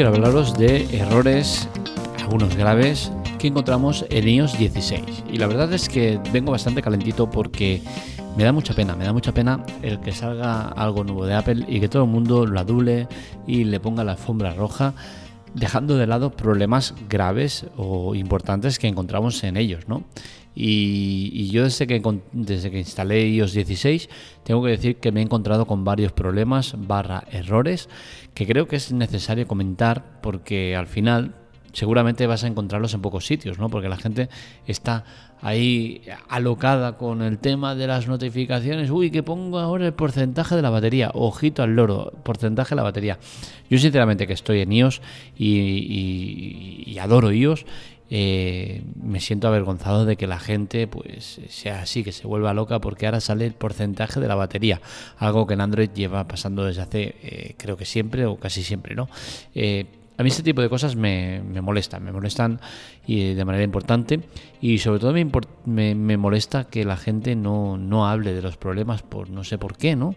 quiero hablaros de errores, algunos graves, que encontramos en iOS 16. Y la verdad es que vengo bastante calentito porque me da mucha pena, me da mucha pena el que salga algo nuevo de Apple y que todo el mundo lo adule y le ponga la alfombra roja, dejando de lado problemas graves o importantes que encontramos en ellos, ¿no? Y, yo desde que, desde que instalé iOS 16 tengo que decir que me he encontrado con varios problemas barra errores que creo que es necesario comentar porque al final seguramente vas a encontrarlos en pocos sitios, ¿no? Porque la gente está ahí alocada con el tema de las notificaciones. Uy, que pongo ahora el porcentaje de la batería. Ojito al loro, porcentaje de la batería. Yo sinceramente que estoy en iOS y, adoro iOS. Eh, me siento avergonzado de que la gente pues sea así, que se vuelva loca porque ahora sale el porcentaje de la batería, algo que en Android lleva pasando desde hace eh, creo que siempre o casi siempre, ¿no? Eh, a mí este tipo de cosas me, molestan, me molestan y de manera importante y sobre todo me, me, molesta que la gente no, no, hable de los problemas por no sé por qué, ¿no?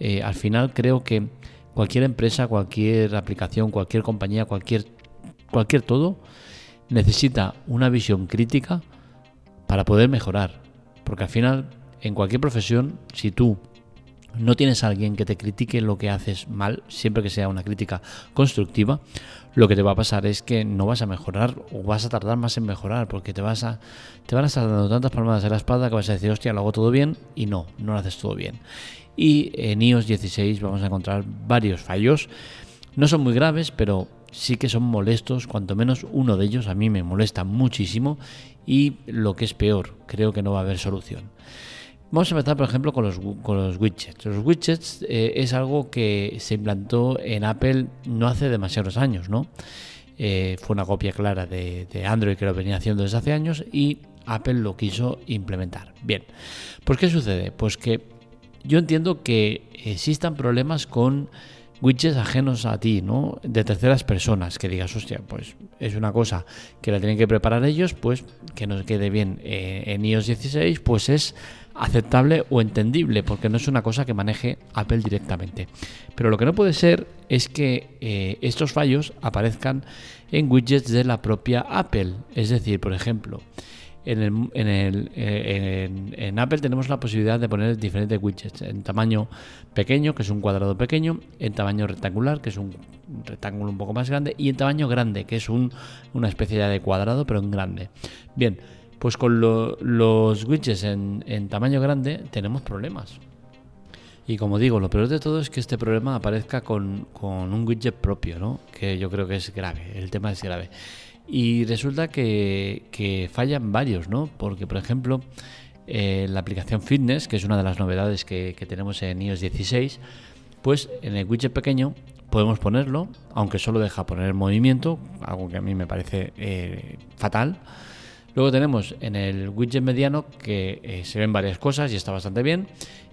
Eh, al final creo que cualquier empresa, cualquier aplicación, cualquier compañía, cualquier, cualquier todo necesita una visión crítica para poder mejorar. Porque al final, en cualquier profesión, si tú no tienes a alguien que te critique lo que haces mal, siempre que sea una crítica constructiva, lo que te va a pasar es que no vas a mejorar o vas a tardar más en mejorar porque te vas a te van a estar dando tantas palmadas en la espalda que vas a decir, hostia, lo hago todo bien y no, no lo haces todo bien. Y en iOS 16 vamos a encontrar varios fallos. No son muy graves, pero sí que son molestos, cuanto menos uno de ellos a mí me molesta muchísimo y lo que es peor, creo que no va a haber solución. Vamos a empezar, por ejemplo, con los, con los widgets. Los widgets eh, es algo que se implantó en Apple no hace demasiados años, ¿no? Eh, fue una copia clara de, Android que lo venía haciendo desde hace años y Apple lo quiso implementar. Bien, pues ¿qué sucede? Pues que yo entiendo que existan problemas con widgets ajenos a ti, ¿no? De terceras personas, que digas, hostia, pues es una cosa que la tienen que preparar ellos, pues que nos quede bien eh, en iOS 16, pues es aceptable o entendible, porque no es una cosa que maneje Apple directamente. Pero lo que no puede ser es que eh, estos fallos aparezcan en widgets de la propia Apple. Es decir, por ejemplo, en, el, en, el, eh, en, Apple tenemos la posibilidad de poner diferentes widgets en tamaño pequeño, que es un cuadrado pequeño, en tamaño rectangular, que es un rectángulo un poco más grande, y en tamaño grande, que es un, una especie de cuadrado, pero en grande. Bien, pues con los widgets en, tamaño grande tenemos problemas. Y como digo, lo peor de todo es que este problema aparezca con, un widget propio, ¿no? Que yo creo que es grave, el tema es grave. Y resulta que, fallan varios, ¿no? Porque, por ejemplo, eh, la aplicación Fitness, que es una de las novedades que, tenemos en iOS 16, pues en el widget pequeño podemos ponerlo, aunque solo deja poner el movimiento, algo que a mí me parece eh, fatal. Luego tenemos en el widget mediano que eh, se ven varias cosas y está bastante bien.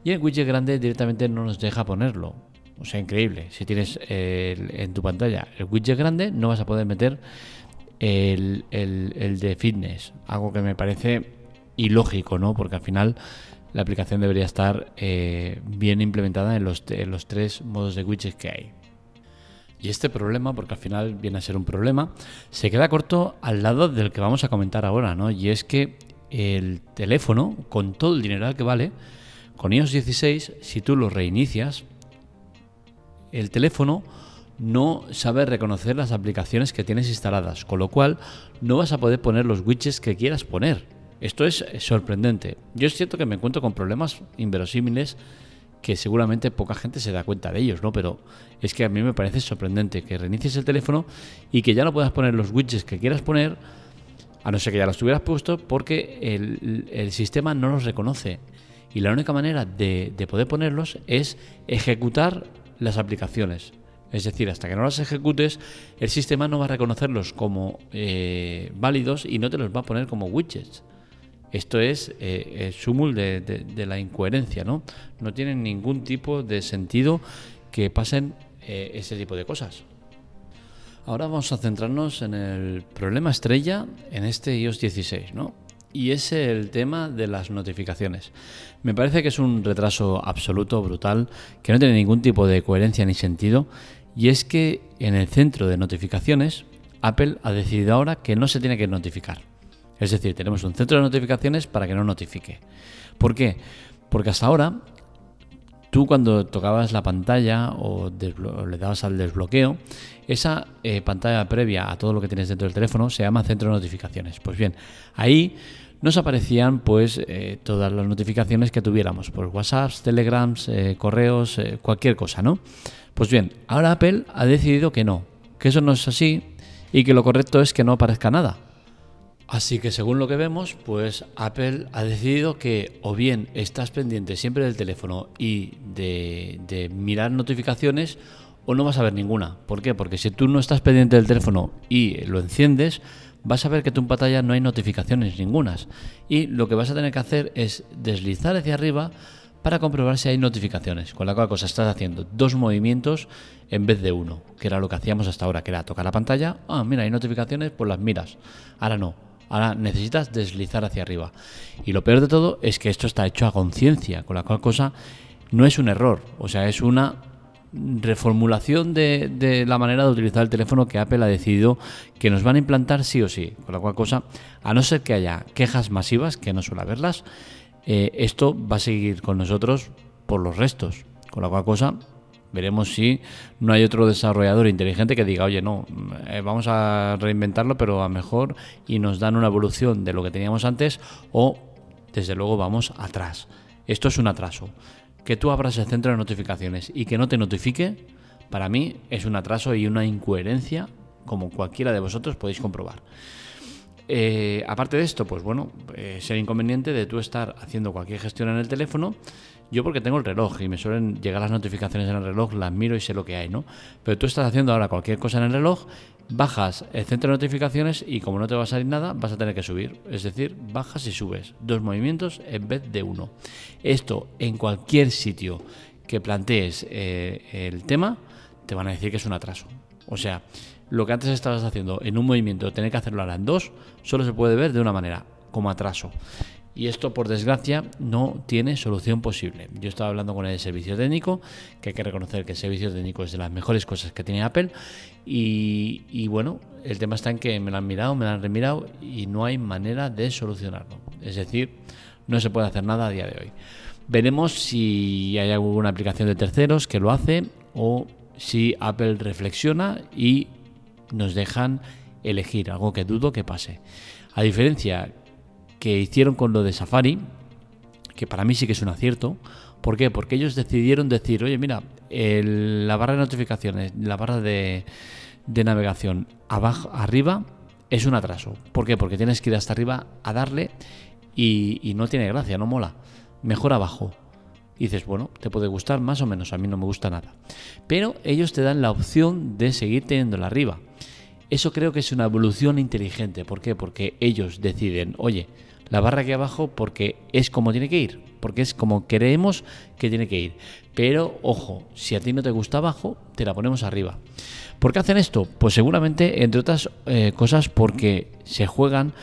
Y el widget grande directamente no nos deja ponerlo. O sea, increíble. Si tienes en tu pantalla el widget grande, no vas a poder meter el, de fitness. Algo que me parece ilógico, ¿no? Porque al final la aplicación debería estar eh, bien implementada en los, tres modos de widgets que hay. Y este problema, porque al final viene a ser un problema, se queda corto al lado del que vamos a comentar ahora, ¿no? Y es que el teléfono, con todo el dinero que vale, con iOS 16, si tú lo reinicias, el teléfono no sabe reconocer las aplicaciones que tienes instaladas, con lo cual no vas a poder poner los widgets que quieras poner. Esto es sorprendente. Yo es cierto que me encuentro con problemas inverosímiles que seguramente poca gente se da cuenta de ellos, ¿no? Pero es que a mí me parece sorprendente que reinicies el teléfono y que ya no puedas poner los widgets que quieras poner, a no ser que ya los tuvieras puesto, porque el, sistema no los reconoce. Y la única manera de, poder ponerlos es ejecutar las aplicaciones. Es decir, hasta que no las ejecutes, el sistema no va a reconocerlos como eh, válidos y no te los va a poner como widgets. Esto es eh, el sumul de, la incoherencia, ¿no? No tiene ningún tipo de sentido que pasen eh, ese tipo de cosas. Ahora vamos a centrarnos en el problema estrella en este iOS 16, ¿no? Y es el tema de las notificaciones. Me parece que es un retraso absoluto, brutal, que no tiene ningún tipo de coherencia ni sentido Y es que en el centro de notificaciones, Apple ha decidido ahora que no se tiene que notificar. Es decir, tenemos un centro de notificaciones para que no notifique. ¿Por qué? Porque hasta ahora tú cuando tocabas la pantalla o, le dabas al desbloqueo, esa eh, pantalla previa a todo lo que tienes dentro del teléfono se llama centro de notificaciones. Pues bien, ahí nos aparecían pues eh, todas las notificaciones que tuviéramos, por WhatsApp, Telegrams, eh, correos, cualquier cosa, ¿no? Pues bien, ahora Apple ha decidido que no, que eso no es así y que lo correcto es que no aparezca nada. Así que según lo que vemos, pues Apple ha decidido que o bien estás pendiente siempre del teléfono y de, mirar notificaciones o no vas a ver ninguna. ¿Por qué? Porque si tú no estás pendiente del teléfono y lo enciendes, vas a ver que tu pantalla no hay notificaciones ningunas. Y lo que vas a tener que hacer es deslizar hacia arriba para comprobar si hay notificaciones. Con la cual cosa estás haciendo dos movimientos en vez de uno, que era lo que hacíamos hasta ahora, que era tocar la pantalla, ah, mira, hay notificaciones, pues las miras. Ahora no, Ahora necesitas deslizar hacia arriba. Y lo peor de todo es que esto está hecho a conciencia, con la cual cosa no es un error, o sea, es una reformulación de, la manera de utilizar el teléfono que Apple ha decidido que nos van a implantar sí o sí. Con la cual cosa, a no ser que haya quejas masivas, que no suele haberlas, eh, esto va a seguir con nosotros por los restos. Con la cual cosa, Veremos si no hay otro desarrollador inteligente que diga, oye, no, eh, vamos a reinventarlo, pero a mejor y nos dan una evolución de lo que teníamos antes o, desde luego, vamos atrás. Esto es un atraso. Que tú abras el centro de notificaciones y que no te notifique, para mí es un atraso y una incoherencia, como cualquiera de vosotros podéis comprobar. Eh, aparte de esto, pues bueno, eh, ser inconveniente de tú estar haciendo cualquier gestión en el teléfono yo porque tengo el reloj y me suelen llegar las notificaciones en el reloj, las miro y sé lo que hay, ¿no? Pero tú estás haciendo ahora cualquier cosa en el reloj, bajas el centro de notificaciones y como no te va a salir nada, vas a tener que subir. Es decir, bajas y subes. Dos movimientos en vez de uno. Esto en cualquier sitio que plantees eh, el tema, te van a decir que es un atraso. O sea, lo que antes estabas haciendo en un movimiento, tener que hacerlo ahora en dos, solo se puede ver de una manera, como atraso. Y esto, por desgracia, no tiene solución posible. Yo estaba hablando con el servicio técnico, que hay que reconocer que el servicio técnico es de las mejores cosas que tiene Apple. Y, bueno, el tema está en que me lo han mirado, me lo han remirado y no hay manera de solucionarlo. Es decir, no se puede hacer nada a día de hoy. Veremos si hay alguna aplicación de terceros que lo hace o si Apple reflexiona y nos dejan elegir, algo que dudo que pase. A diferencia que hicieron con lo de Safari, que para mí sí que es un acierto. ¿Por qué? Porque ellos decidieron decir, oye, mira, la barra de notificaciones, la barra de, navegación abajo, arriba, es un atraso. ¿Por qué? Porque tienes que ir hasta arriba a darle y no tiene gracia, no mola. Mejor abajo. Y dices, bueno, te puede gustar más o menos, a mí no me gusta nada. Pero ellos te dan la opción de seguir teniéndola arriba. Eso creo que es una evolución inteligente. ¿Por qué? Porque ellos deciden, oye, la barra aquí abajo porque es como tiene que ir, porque es como queremos que tiene que ir. Pero ojo, si a ti no te gusta abajo, te la ponemos arriba. ¿Por qué hacen esto? Pues seguramente, entre otras eh, cosas, porque se juegan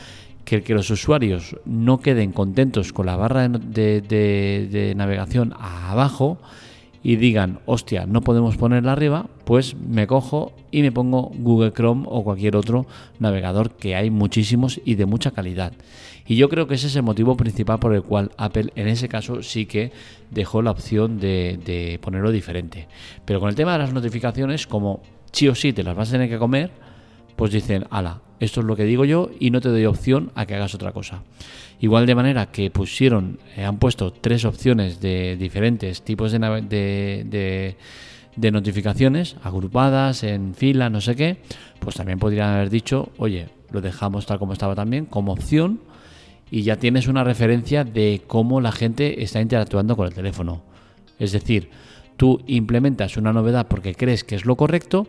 que, que los usuarios no queden contentos con la barra de, de navegación abajo y digan, hostia, no podemos ponerla arriba, pues me cojo y me pongo Google Chrome o cualquier otro navegador que hay muchísimos y de mucha calidad. Y yo creo que ese es el motivo principal por el cual Apple en ese caso sí que dejó la opción de, ponerlo diferente. Pero con el tema de las notificaciones, como sí o sí te las vas a tener que comer, pues dicen, ala, esto es lo que digo yo y no te doy opción a que hagas otra cosa. Igual de manera que pusieron, eh, han puesto tres opciones de diferentes tipos de, de, de, notificaciones, agrupadas, en fila, no sé qué, pues también podrían haber dicho, oye, lo dejamos tal como estaba también, como opción, y ya tienes una referencia de cómo la gente está interactuando con el teléfono. Es decir, tú implementas una novedad porque crees que es lo correcto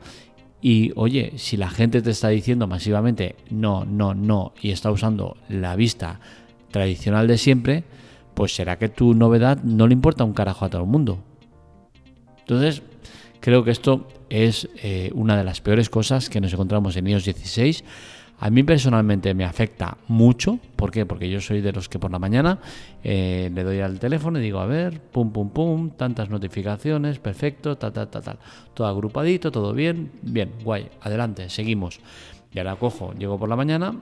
y oye, si la gente te está diciendo masivamente no, no, no y está usando la vista tradicional de siempre, pues será que tu novedad no le importa un carajo a todo el mundo. Entonces, creo que esto es eh, una de las peores cosas que nos encontramos en iOS 16 A mí personalmente me afecta mucho. ¿Por qué? Porque yo soy de los que por la mañana eh, le doy al teléfono y digo, a ver, pum, pum, pum, tantas notificaciones, perfecto, tal, tal, tal, tal. Todo agrupadito, todo bien, bien, guay, adelante, seguimos. Y ahora cojo, llego por la mañana,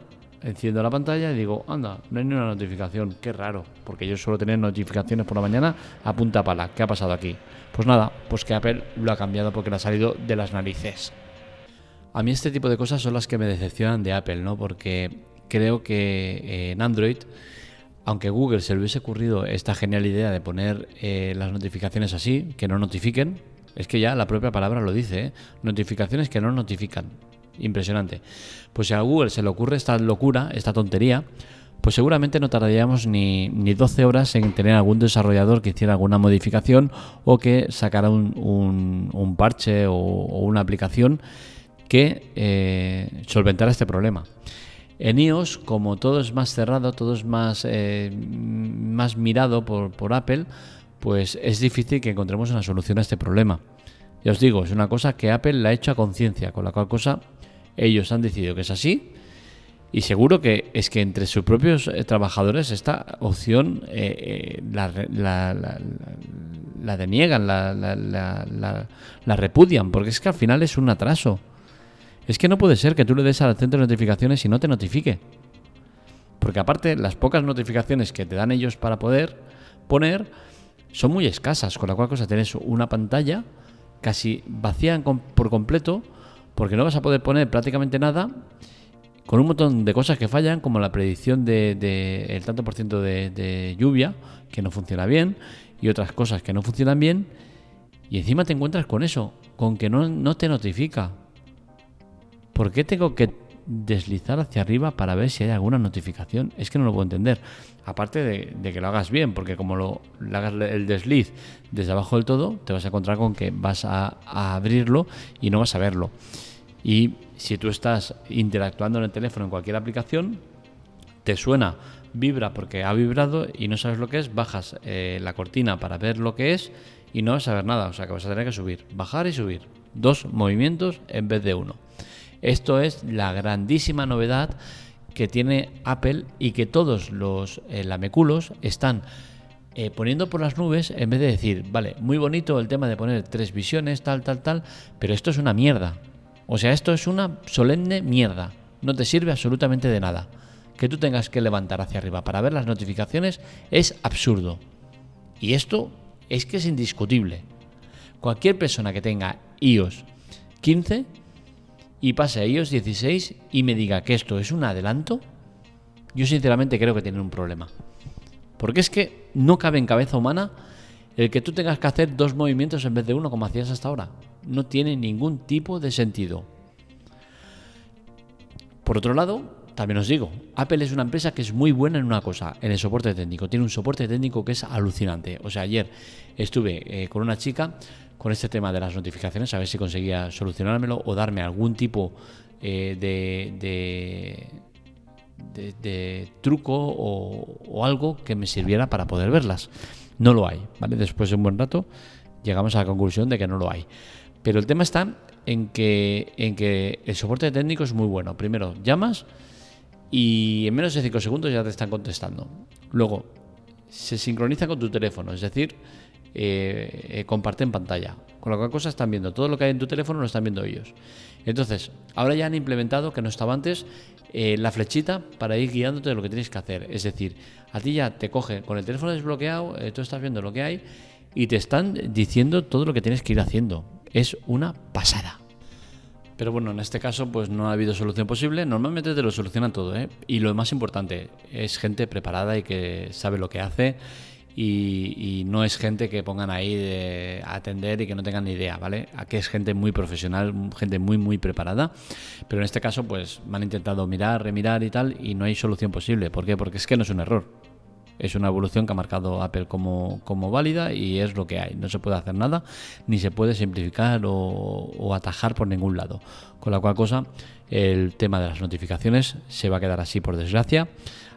enciendo la pantalla y digo, anda, no hay ni una notificación, qué raro, porque yo suelo tener notificaciones por la mañana a punta pala, ¿qué ha pasado aquí? Pues nada, pues que Apple lo ha cambiado porque le ha salido de las narices. A mí este tipo de cosas son las que me decepcionan de Apple, ¿no? Porque creo que eh, en Android, aunque Google se le hubiese ocurrido esta genial idea de poner eh, las notificaciones así, que no notifiquen, es que ya la propia palabra lo dice, ¿eh? notificaciones que no notifican. Impresionante. Pues si a Google se le ocurre esta locura, esta tontería, pues seguramente no tardaríamos ni, ni 12 horas en tener algún desarrollador que hiciera alguna modificación o que sacara un, un, parche o, una aplicación que eh, solventara este problema. En iOS, como todo es más cerrado, todo es más, eh, más mirado por, por Apple, pues es difícil que encontremos una solución a este problema. Ya os digo, es una cosa que Apple la ha hecho a conciencia, con la cual cosa ellos han decidido que es así. Y seguro que es que entre sus propios eh, trabajadores esta opción la, la, deniegan, la, la repudian, porque es que al final es un atraso. Es que no puede ser que tú le des al centro de notificaciones y no te notifique. Porque aparte, las pocas notificaciones que te dan ellos para poder poner son muy escasas, con la cual cosa tenés una pantalla casi vacía por completo, porque no vas a poder poner prácticamente nada, con un montón de cosas que fallan, como la predicción del de, el tanto por ciento de, de lluvia, que no funciona bien, y otras cosas que no funcionan bien, y encima te encuentras con eso, con que no, no te notifica. ¿Por qué tengo que deslizar hacia arriba para ver si hay alguna notificación? Es que no lo puedo entender. Aparte de, que lo hagas bien, porque como lo, hagas el desliz desde abajo del todo, te vas a encontrar con que vas a, abrirlo y no vas a verlo. Y si tú estás interactuando en el teléfono en cualquier aplicación, te suena, vibra porque ha vibrado y no sabes lo que es, bajas eh, la cortina para ver lo que es y no vas a ver nada. O sea que vas a tener que subir, bajar y subir. Dos movimientos en vez de uno. Esto es la grandísima novedad que tiene Apple y que todos los eh, lameculos están eh, poniendo por las nubes en vez de decir, vale, muy bonito el tema de poner tres visiones, tal, tal, tal, pero esto es una mierda. O sea, esto es una solemne mierda. No te sirve absolutamente de nada. Que tú tengas que levantar hacia arriba para ver las notificaciones es absurdo. Y esto es que es indiscutible. Cualquier persona que tenga iOS 15 y pase a iOS 16 y me diga que esto es un adelanto, yo sinceramente creo que tienen un problema. Porque es que no cabe en cabeza humana el que tú tengas que hacer dos movimientos en vez de uno como hacías hasta ahora. No tiene ningún tipo de sentido. Por otro lado, también os digo, Apple es una empresa que es muy buena en una cosa, en el soporte técnico. Tiene un soporte técnico que es alucinante. O sea, ayer estuve eh, con una chica con este tema de las notificaciones, a ver si conseguía solucionármelo o darme algún tipo eh, de, de, truco o, algo que me sirviera para poder verlas. No lo hay, ¿vale? Después de un buen rato llegamos a la conclusión de que no lo hay. Pero el tema está en que, en que el soporte técnico es muy bueno. Primero, llamas y en menos de 5 segundos ya te están contestando. Luego, se sincroniza con tu teléfono, es decir, eh, eh, comparten pantalla. Con lo cual cosa están viendo todo lo que hay en tu teléfono lo están viendo ellos. Entonces, ahora ya han implementado, que no estaba antes, eh, la flechita para ir guiándote de lo que tienes que hacer. Es decir, a ti ya te coge con el teléfono desbloqueado, tú estás viendo lo que hay y te están diciendo todo lo que tienes que ir haciendo. Es una pasada. Pero bueno, en este caso pues no ha habido solución posible. Normalmente te lo solucionan todo, ¿eh? Y lo más importante, es gente preparada y que sabe lo que hace y, no es gente que pongan ahí de atender y que no tengan ni idea, ¿vale? Aquí es gente muy profesional, gente muy, muy preparada, pero en este caso pues me han intentado mirar, remirar y tal y no hay solución posible. ¿Por qué? Porque es que no es un error. Es una evolución que ha marcado Apple como, como válida y es lo que hay. No se puede hacer nada, ni se puede simplificar o, o atajar por ningún lado. Con la cual cosa, el tema de las notificaciones se va a quedar así por desgracia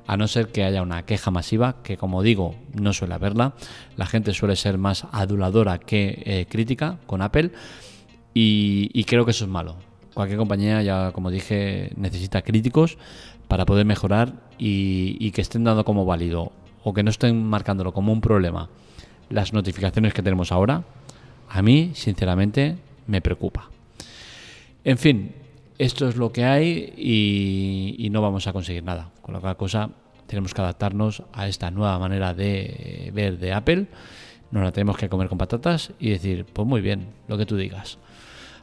a no ser que haya una queja masiva, que como digo, no suele haberla. La gente suele ser más aduladora que eh, crítica con Apple y, creo que eso es malo. cualquier compañía, ya como dije, necesita críticos para poder mejorar y, que estén dando como válido o que no estén marcándolo como un problema las notificaciones que tenemos ahora, a mí, sinceramente, me preocupa. En fin, esto es lo que hay y, no vamos a conseguir nada. Con lo cual cosa tenemos que adaptarnos a esta nueva manera de ver de Apple. Nos la tenemos que comer con patatas y decir, pues muy bien, lo que tú digas.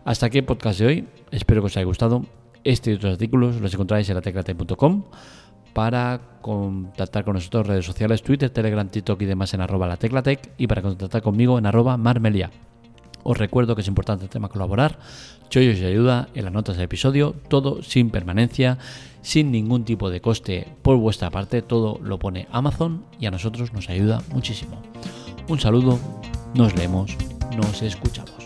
Hasta aquí el podcast de hoy. Espero que os haya gustado. Este y otros artículos los encontráis en la teclate.com para contactar con nosotros redes sociales, Twitter, Telegram, TikTok y demás en arroba la teclatec y para contactar conmigo en arroba marmelia. Os recuerdo que es importante el tema colaborar. Chollos y ayuda en las notas del episodio, todo sin permanencia, sin ningún tipo de coste por vuestra parte, todo lo pone Amazon y a nosotros nos ayuda muchísimo. Un saludo, nos leemos, nos escuchamos.